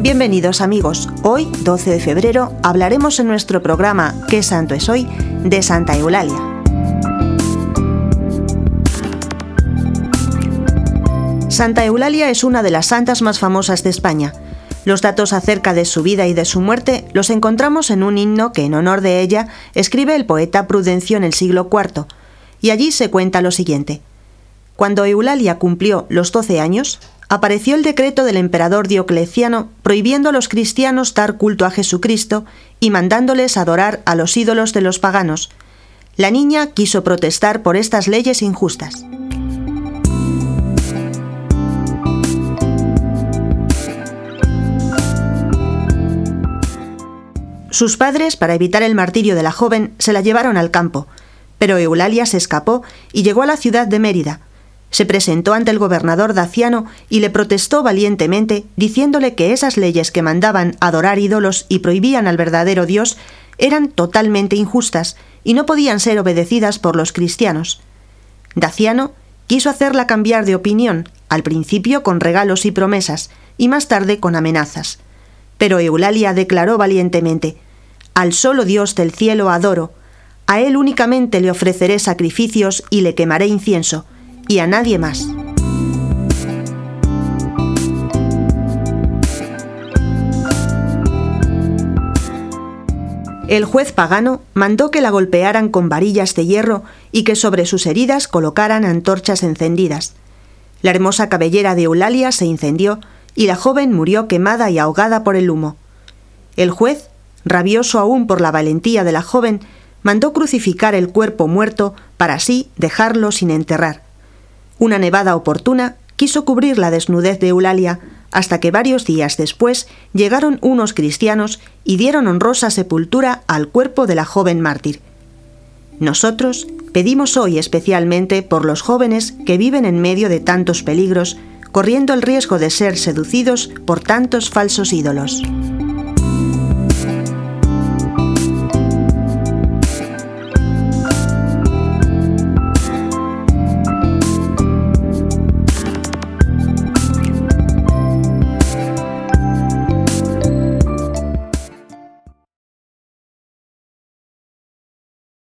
Bienvenidos amigos, hoy 12 de febrero hablaremos en nuestro programa ¿Qué santo es hoy? de Santa Eulalia. Santa Eulalia es una de las santas más famosas de España. Los datos acerca de su vida y de su muerte los encontramos en un himno que en honor de ella escribe el poeta Prudencio en el siglo IV, y allí se cuenta lo siguiente. Cuando Eulalia cumplió los 12 años, apareció el decreto del emperador Diocleciano prohibiendo a los cristianos dar culto a Jesucristo y mandándoles adorar a los ídolos de los paganos. La niña quiso protestar por estas leyes injustas. Sus padres, para evitar el martirio de la joven, se la llevaron al campo, pero Eulalia se escapó y llegó a la ciudad de Mérida, se presentó ante el gobernador daciano y le protestó valientemente, diciéndole que esas leyes que mandaban adorar ídolos y prohibían al verdadero Dios eran totalmente injustas y no podían ser obedecidas por los cristianos. Daciano quiso hacerla cambiar de opinión, al principio con regalos y promesas, y más tarde con amenazas. Pero Eulalia declaró valientemente Al solo Dios del cielo adoro, a él únicamente le ofreceré sacrificios y le quemaré incienso, y a nadie más. El juez pagano mandó que la golpearan con varillas de hierro y que sobre sus heridas colocaran antorchas encendidas. La hermosa cabellera de Eulalia se incendió y la joven murió quemada y ahogada por el humo. El juez, rabioso aún por la valentía de la joven, mandó crucificar el cuerpo muerto para así dejarlo sin enterrar. Una nevada oportuna quiso cubrir la desnudez de Eulalia, hasta que varios días después llegaron unos cristianos y dieron honrosa sepultura al cuerpo de la joven mártir. Nosotros pedimos hoy especialmente por los jóvenes que viven en medio de tantos peligros, corriendo el riesgo de ser seducidos por tantos falsos ídolos.